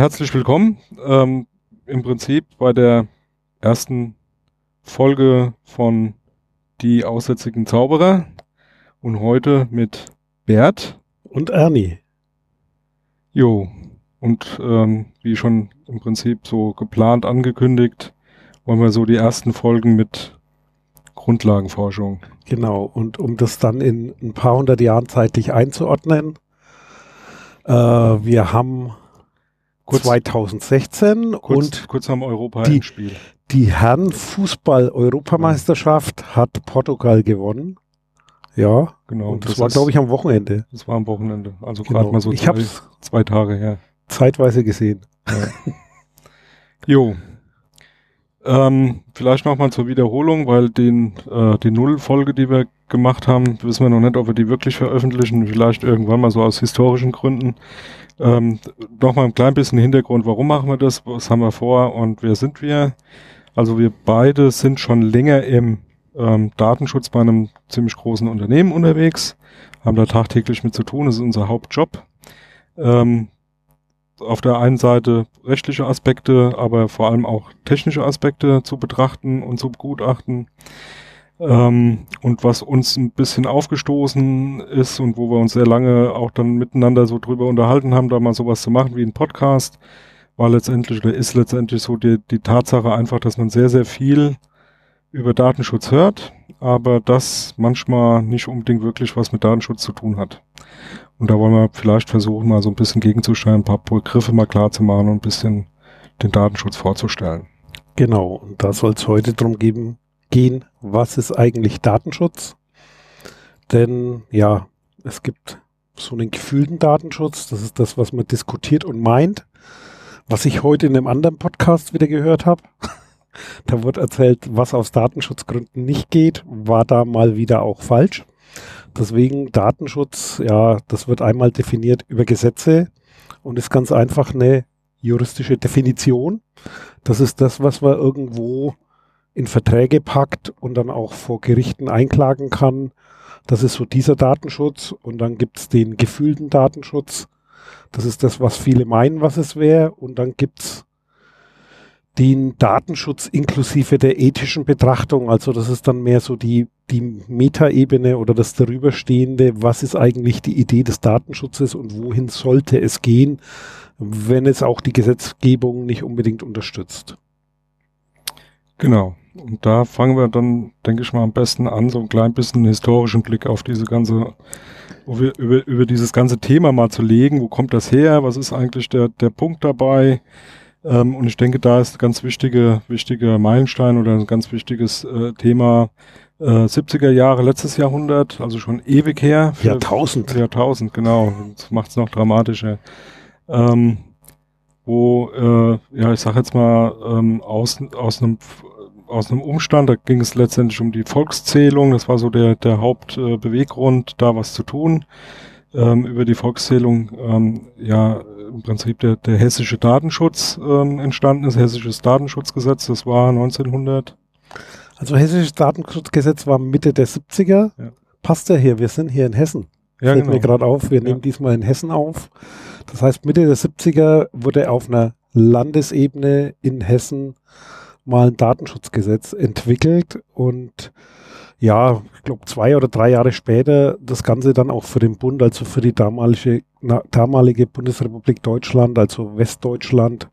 Herzlich willkommen ähm, im Prinzip bei der ersten Folge von Die aussätzigen Zauberer und heute mit Bert und Ernie. Jo, und ähm, wie schon im Prinzip so geplant angekündigt, wollen wir so die ersten Folgen mit Grundlagenforschung. Genau, und um das dann in ein paar hundert Jahren zeitlich einzuordnen, äh, wir haben kurz, 2016 kurz, und kurz am Europa die, im Spiel. Die Herrenfußball-Europameisterschaft hat Portugal gewonnen. Ja, genau. Und das, das war, glaube ich, am Wochenende. Das war am Wochenende. Also genau. gerade mal so ich zwei, zwei Tage her. Zeitweise gesehen. Ja. jo. Ähm, vielleicht nochmal zur Wiederholung, weil den, äh, die Nullfolge, die wir gemacht haben, wissen wir noch nicht, ob wir die wirklich veröffentlichen. Vielleicht irgendwann mal so aus historischen Gründen. Ähm, Nochmal ein klein bisschen Hintergrund, warum machen wir das, was haben wir vor und wer sind wir? Also wir beide sind schon länger im ähm, Datenschutz bei einem ziemlich großen Unternehmen unterwegs, haben da tagtäglich mit zu tun, das ist unser Hauptjob. Ähm, auf der einen Seite rechtliche Aspekte, aber vor allem auch technische Aspekte zu betrachten und zu begutachten. Ähm, und was uns ein bisschen aufgestoßen ist und wo wir uns sehr lange auch dann miteinander so drüber unterhalten haben, da mal sowas zu machen wie ein Podcast, war letztendlich oder ist letztendlich so die, die Tatsache einfach, dass man sehr, sehr viel über Datenschutz hört, aber das manchmal nicht unbedingt wirklich was mit Datenschutz zu tun hat. Und da wollen wir vielleicht versuchen, mal so ein bisschen gegenzusteuern, ein paar Begriffe mal klar zu machen und ein bisschen den Datenschutz vorzustellen. Genau, und da soll es heute drum geben, gehen, was ist eigentlich Datenschutz? Denn ja, es gibt so einen gefühlten Datenschutz, das ist das, was man diskutiert und meint. Was ich heute in einem anderen Podcast wieder gehört habe, da wird erzählt, was aus Datenschutzgründen nicht geht, war da mal wieder auch falsch. Deswegen Datenschutz, ja, das wird einmal definiert über Gesetze und ist ganz einfach eine juristische Definition. Das ist das, was man irgendwo in Verträge packt und dann auch vor Gerichten einklagen kann. Das ist so dieser Datenschutz. Und dann gibt es den gefühlten Datenschutz. Das ist das, was viele meinen, was es wäre. Und dann gibt es den Datenschutz inklusive der ethischen Betrachtung. Also das ist dann mehr so die, die Metaebene oder das darüberstehende. Was ist eigentlich die Idee des Datenschutzes und wohin sollte es gehen, wenn es auch die Gesetzgebung nicht unbedingt unterstützt? Genau. Und da fangen wir dann, denke ich mal, am besten an, so ein klein bisschen historischen Blick auf diese ganze, über, über dieses ganze Thema mal zu legen. Wo kommt das her? Was ist eigentlich der, der Punkt dabei? Ähm, und ich denke, da ist ein ganz wichtige, wichtiger Meilenstein oder ein ganz wichtiges äh, Thema äh, 70er Jahre, letztes Jahrhundert, also schon ewig her. Jahrtausend. Jahrtausend, genau. Das macht es noch dramatischer. Ähm, wo, äh, ja, ich sag jetzt mal, ähm, aus, aus einem aus einem Umstand, da ging es letztendlich um die Volkszählung, das war so der, der Hauptbeweggrund, äh, da was zu tun. Ähm, über die Volkszählung ähm, ja im Prinzip der, der hessische Datenschutz ähm, entstanden ist, hessisches Datenschutzgesetz, das war 1900. Also hessisches Datenschutzgesetz war Mitte der 70er. Ja. Passt ja hier, wir sind hier in Hessen. Ja, Fällt genau. mir gerade auf, wir ja. nehmen diesmal in Hessen auf. Das heißt, Mitte der 70er wurde auf einer Landesebene in Hessen mal ein Datenschutzgesetz entwickelt und ja, ich glaube zwei oder drei Jahre später das Ganze dann auch für den Bund, also für die damalige, na, damalige Bundesrepublik Deutschland, also Westdeutschland,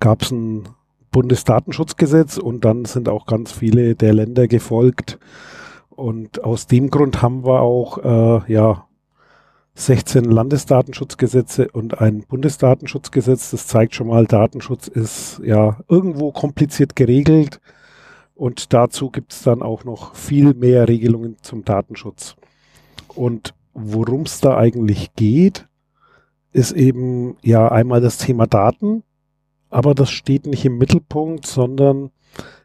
gab es ein Bundesdatenschutzgesetz und dann sind auch ganz viele der Länder gefolgt. Und aus dem Grund haben wir auch äh, ja 16 Landesdatenschutzgesetze und ein Bundesdatenschutzgesetz. Das zeigt schon mal, Datenschutz ist ja irgendwo kompliziert geregelt. Und dazu gibt es dann auch noch viel mehr Regelungen zum Datenschutz. Und worum es da eigentlich geht, ist eben ja einmal das Thema Daten, aber das steht nicht im Mittelpunkt, sondern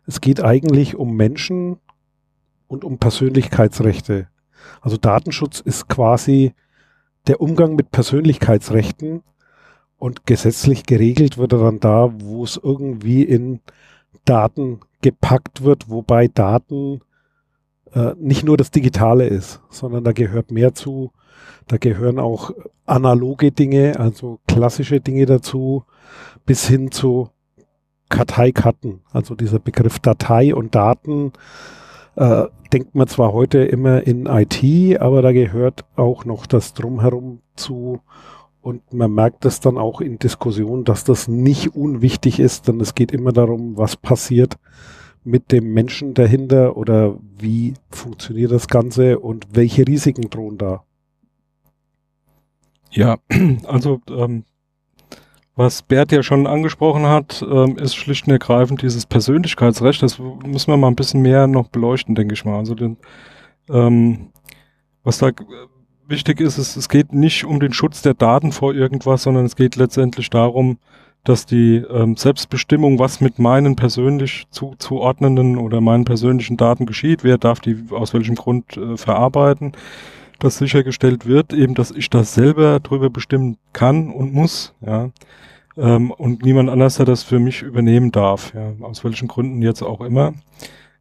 es geht eigentlich um Menschen und um Persönlichkeitsrechte. Also Datenschutz ist quasi der Umgang mit Persönlichkeitsrechten und gesetzlich geregelt wird er dann da, wo es irgendwie in Daten gepackt wird, wobei Daten äh, nicht nur das Digitale ist, sondern da gehört mehr zu. Da gehören auch analoge Dinge, also klassische Dinge dazu. bis hin zu Karteikarten. Also dieser Begriff Datei und Daten äh, denkt man zwar heute immer in IT, aber da gehört auch noch das Drumherum zu. Und man merkt es dann auch in Diskussionen, dass das nicht unwichtig ist, denn es geht immer darum, was passiert mit dem Menschen dahinter oder wie funktioniert das Ganze und welche Risiken drohen da. Ja, also ähm, was Bert ja schon angesprochen hat, ähm, ist schlicht und ergreifend dieses Persönlichkeitsrecht. Das müssen wir mal ein bisschen mehr noch beleuchten, denke ich mal. Also den, ähm, was da wichtig ist, ist, es geht nicht um den Schutz der Daten vor irgendwas, sondern es geht letztendlich darum, dass die ähm, Selbstbestimmung, was mit meinen persönlich zuzuordnenden oder meinen persönlichen Daten geschieht, wer darf die aus welchem Grund äh, verarbeiten, dass sichergestellt wird, eben, dass ich das selber drüber bestimmen kann und muss, ja ähm, und niemand anders, der das für mich übernehmen darf, ja, aus welchen Gründen jetzt auch immer.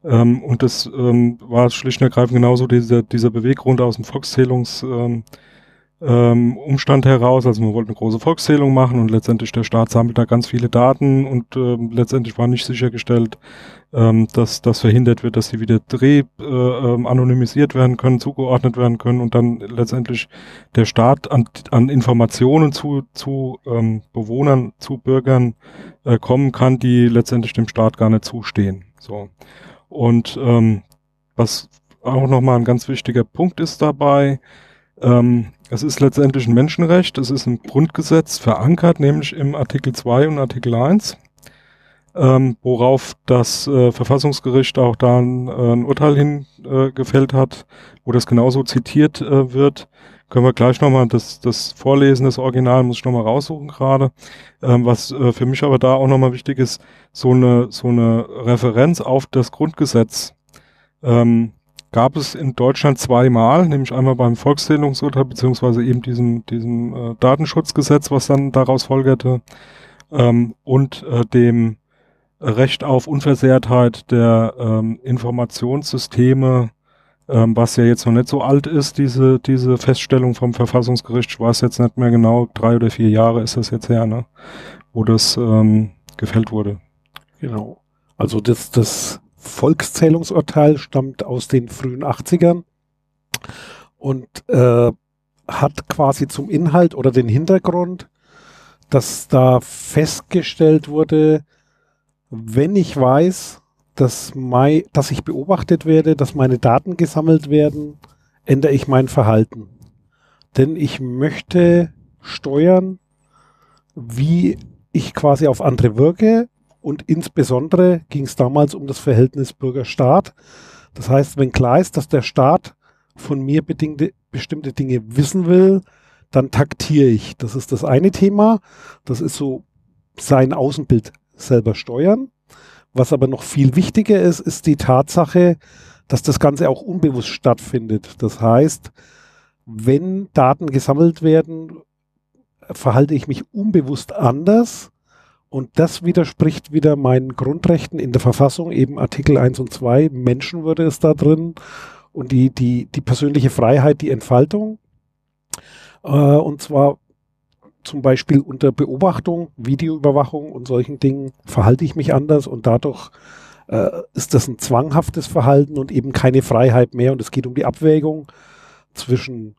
Ähm, und das ähm, war schlicht und ergreifend genauso dieser, dieser Beweggrund aus dem Volkszählungs, ähm, ähm, Umstand heraus. Also man wollte eine große Volkszählung machen und letztendlich der Staat sammelt da ganz viele Daten und ähm, letztendlich war nicht sichergestellt, ähm, dass das verhindert wird, dass sie wieder dreh äh, ähm, anonymisiert werden können, zugeordnet werden können und dann letztendlich der Staat an, an Informationen zu, zu ähm, Bewohnern, zu Bürgern äh, kommen kann, die letztendlich dem Staat gar nicht zustehen. So. Und ähm, was auch nochmal ein ganz wichtiger Punkt ist dabei, ähm, es ist letztendlich ein Menschenrecht, es ist im Grundgesetz verankert, nämlich im Artikel 2 und Artikel 1, ähm, worauf das äh, Verfassungsgericht auch da ein, äh, ein Urteil hingefällt äh, hat, wo das genauso zitiert äh, wird. Können wir gleich nochmal das, das Vorlesen, das Original muss ich nochmal raussuchen gerade. Ähm, was äh, für mich aber da auch nochmal wichtig ist, so eine, so eine Referenz auf das Grundgesetz. Ähm, gab es in Deutschland zweimal, nämlich einmal beim Volkszählungsurteil beziehungsweise eben diesem, diesem äh, Datenschutzgesetz, was dann daraus folgerte, ähm, und äh, dem Recht auf Unversehrtheit der ähm, Informationssysteme, ähm, was ja jetzt noch nicht so alt ist, diese, diese Feststellung vom Verfassungsgericht, ich weiß jetzt nicht mehr genau, drei oder vier Jahre ist das jetzt her, ne, wo das ähm, gefällt wurde. Genau. Also das, das Volkszählungsurteil stammt aus den frühen 80ern und äh, hat quasi zum Inhalt oder den Hintergrund, dass da festgestellt wurde, wenn ich weiß, dass, mein, dass ich beobachtet werde, dass meine Daten gesammelt werden, ändere ich mein Verhalten. Denn ich möchte steuern, wie ich quasi auf andere wirke und insbesondere ging es damals um das Verhältnis Bürger-Staat. Das heißt, wenn klar ist, dass der Staat von mir bedingte, bestimmte Dinge wissen will, dann taktiere ich. Das ist das eine Thema. Das ist so sein Außenbild selber steuern. Was aber noch viel wichtiger ist, ist die Tatsache, dass das Ganze auch unbewusst stattfindet. Das heißt, wenn Daten gesammelt werden, verhalte ich mich unbewusst anders und das widerspricht wieder meinen Grundrechten in der Verfassung, eben Artikel 1 und 2, Menschenwürde ist da drin und die, die, die persönliche Freiheit, die Entfaltung. Äh, und zwar zum Beispiel unter Beobachtung, Videoüberwachung und solchen Dingen verhalte ich mich anders und dadurch äh, ist das ein zwanghaftes Verhalten und eben keine Freiheit mehr. Und es geht um die Abwägung zwischen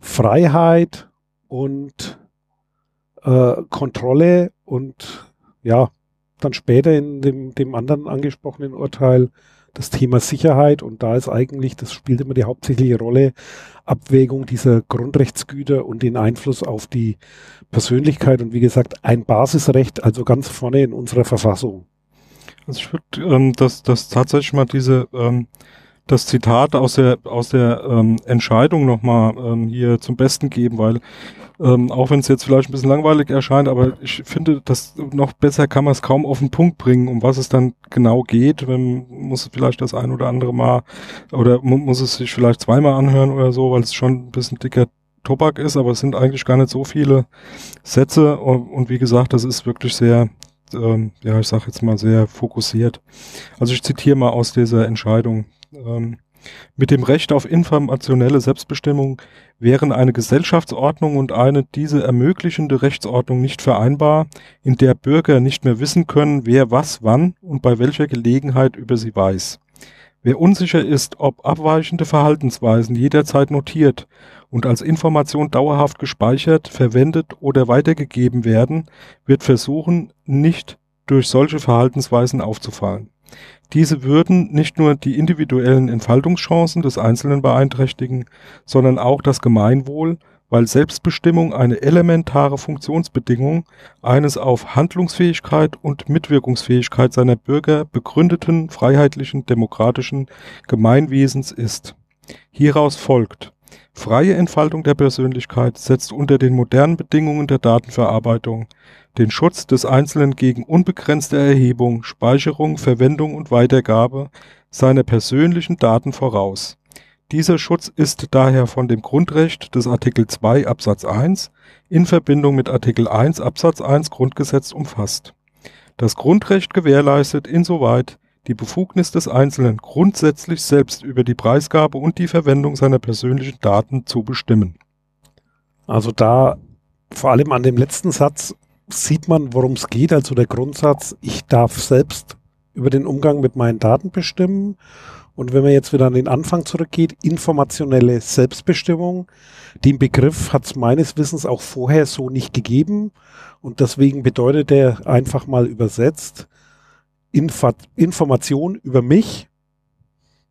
Freiheit und äh, Kontrolle und ja, dann später in dem, dem anderen angesprochenen Urteil das Thema Sicherheit und da ist eigentlich, das spielt immer die hauptsächliche Rolle, Abwägung dieser Grundrechtsgüter und den Einfluss auf die Persönlichkeit und wie gesagt ein Basisrecht, also ganz vorne in unserer Verfassung. Also ich würde ähm, das, das tatsächlich mal diese ähm, das Zitat aus der aus der ähm, Entscheidung nochmal ähm, hier zum Besten geben, weil ähm, auch wenn es jetzt vielleicht ein bisschen langweilig erscheint, aber ich finde, dass noch besser kann man es kaum auf den Punkt bringen, um was es dann genau geht. Wenn muss vielleicht das ein oder andere Mal oder mu muss es sich vielleicht zweimal anhören oder so, weil es schon ein bisschen dicker Tobak ist, aber es sind eigentlich gar nicht so viele Sätze und, und wie gesagt, das ist wirklich sehr, ähm, ja, ich sag jetzt mal sehr fokussiert. Also ich zitiere mal aus dieser Entscheidung. Ähm, Mit dem Recht auf informationelle Selbstbestimmung wären eine Gesellschaftsordnung und eine diese ermöglichende Rechtsordnung nicht vereinbar, in der Bürger nicht mehr wissen können, wer was wann und bei welcher Gelegenheit über sie weiß. Wer unsicher ist, ob abweichende Verhaltensweisen jederzeit notiert und als Information dauerhaft gespeichert, verwendet oder weitergegeben werden, wird versuchen, nicht durch solche Verhaltensweisen aufzufallen. Diese würden nicht nur die individuellen Entfaltungschancen des Einzelnen beeinträchtigen, sondern auch das Gemeinwohl, weil Selbstbestimmung eine elementare Funktionsbedingung eines auf Handlungsfähigkeit und Mitwirkungsfähigkeit seiner Bürger begründeten freiheitlichen demokratischen Gemeinwesens ist. Hieraus folgt, freie Entfaltung der Persönlichkeit setzt unter den modernen Bedingungen der Datenverarbeitung den Schutz des Einzelnen gegen unbegrenzte Erhebung, Speicherung, Verwendung und Weitergabe seiner persönlichen Daten voraus. Dieser Schutz ist daher von dem Grundrecht des Artikel 2 Absatz 1 in Verbindung mit Artikel 1 Absatz 1 Grundgesetz umfasst. Das Grundrecht gewährleistet insoweit die Befugnis des Einzelnen grundsätzlich selbst über die Preisgabe und die Verwendung seiner persönlichen Daten zu bestimmen. Also da vor allem an dem letzten Satz sieht man, worum es geht. Also der Grundsatz, ich darf selbst über den Umgang mit meinen Daten bestimmen. Und wenn man jetzt wieder an den Anfang zurückgeht, informationelle Selbstbestimmung, den Begriff hat es meines Wissens auch vorher so nicht gegeben. Und deswegen bedeutet er einfach mal übersetzt, Infa Information über mich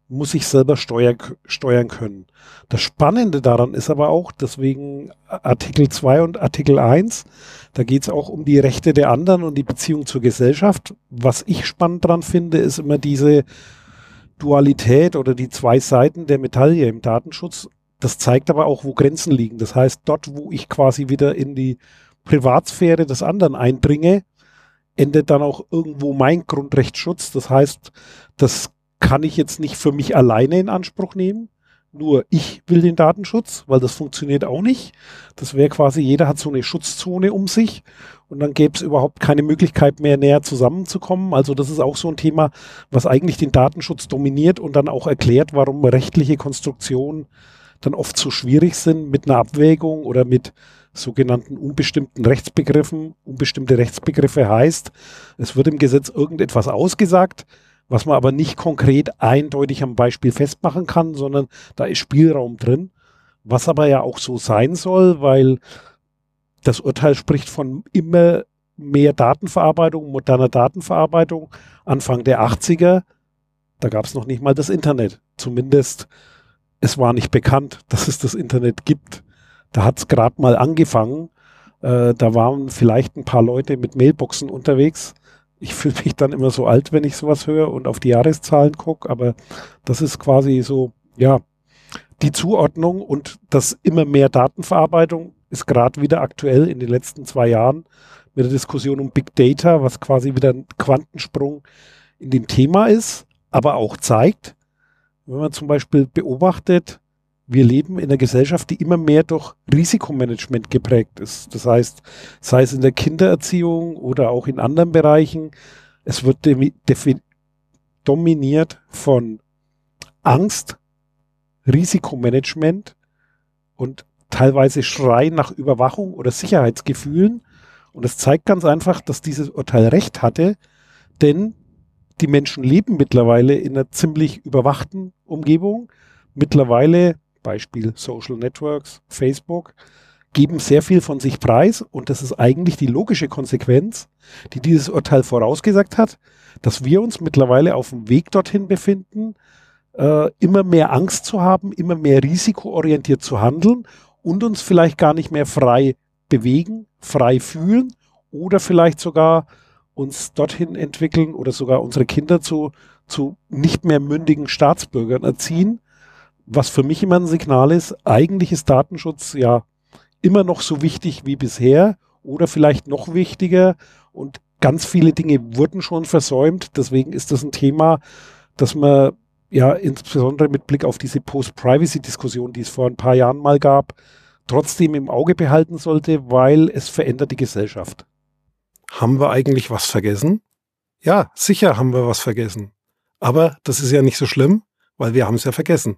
muss ich selber steuer, steuern können. Das Spannende daran ist aber auch, deswegen Artikel 2 und Artikel 1, da geht es auch um die Rechte der anderen und die Beziehung zur Gesellschaft. Was ich spannend daran finde, ist immer diese Dualität oder die zwei Seiten der Medaille im Datenschutz. Das zeigt aber auch, wo Grenzen liegen. Das heißt, dort, wo ich quasi wieder in die Privatsphäre des anderen eindringe, endet dann auch irgendwo mein Grundrechtsschutz. Das heißt, das kann ich jetzt nicht für mich alleine in Anspruch nehmen. Nur ich will den Datenschutz, weil das funktioniert auch nicht. Das wäre quasi, jeder hat so eine Schutzzone um sich und dann gäbe es überhaupt keine Möglichkeit mehr näher zusammenzukommen. Also das ist auch so ein Thema, was eigentlich den Datenschutz dominiert und dann auch erklärt, warum rechtliche Konstruktionen dann oft so schwierig sind mit einer Abwägung oder mit sogenannten unbestimmten Rechtsbegriffen. Unbestimmte Rechtsbegriffe heißt, es wird im Gesetz irgendetwas ausgesagt, was man aber nicht konkret eindeutig am Beispiel festmachen kann, sondern da ist Spielraum drin, was aber ja auch so sein soll, weil das Urteil spricht von immer mehr Datenverarbeitung, moderner Datenverarbeitung. Anfang der 80er, da gab es noch nicht mal das Internet. Zumindest es war nicht bekannt, dass es das Internet gibt. Da hat es gerade mal angefangen. Äh, da waren vielleicht ein paar Leute mit Mailboxen unterwegs ich fühle mich dann immer so alt, wenn ich sowas höre und auf die Jahreszahlen gucke, aber das ist quasi so, ja, die Zuordnung und das immer mehr Datenverarbeitung ist gerade wieder aktuell in den letzten zwei Jahren mit der Diskussion um Big Data, was quasi wieder ein Quantensprung in dem Thema ist, aber auch zeigt, wenn man zum Beispiel beobachtet, wir leben in einer Gesellschaft, die immer mehr durch Risikomanagement geprägt ist. Das heißt, sei es in der Kindererziehung oder auch in anderen Bereichen, es wird dominiert von Angst, Risikomanagement und teilweise Schreien nach Überwachung oder Sicherheitsgefühlen. Und es zeigt ganz einfach, dass dieses Urteil recht hatte, denn die Menschen leben mittlerweile in einer ziemlich überwachten Umgebung. Mittlerweile Beispiel Social Networks, Facebook, geben sehr viel von sich preis. Und das ist eigentlich die logische Konsequenz, die dieses Urteil vorausgesagt hat, dass wir uns mittlerweile auf dem Weg dorthin befinden, äh, immer mehr Angst zu haben, immer mehr risikoorientiert zu handeln und uns vielleicht gar nicht mehr frei bewegen, frei fühlen oder vielleicht sogar uns dorthin entwickeln oder sogar unsere Kinder zu, zu nicht mehr mündigen Staatsbürgern erziehen, was für mich immer ein Signal ist, eigentlich ist Datenschutz ja immer noch so wichtig wie bisher oder vielleicht noch wichtiger und ganz viele Dinge wurden schon versäumt. Deswegen ist das ein Thema, das man ja insbesondere mit Blick auf diese Post-Privacy-Diskussion, die es vor ein paar Jahren mal gab, trotzdem im Auge behalten sollte, weil es verändert die Gesellschaft. Haben wir eigentlich was vergessen? Ja, sicher haben wir was vergessen. Aber das ist ja nicht so schlimm, weil wir haben es ja vergessen.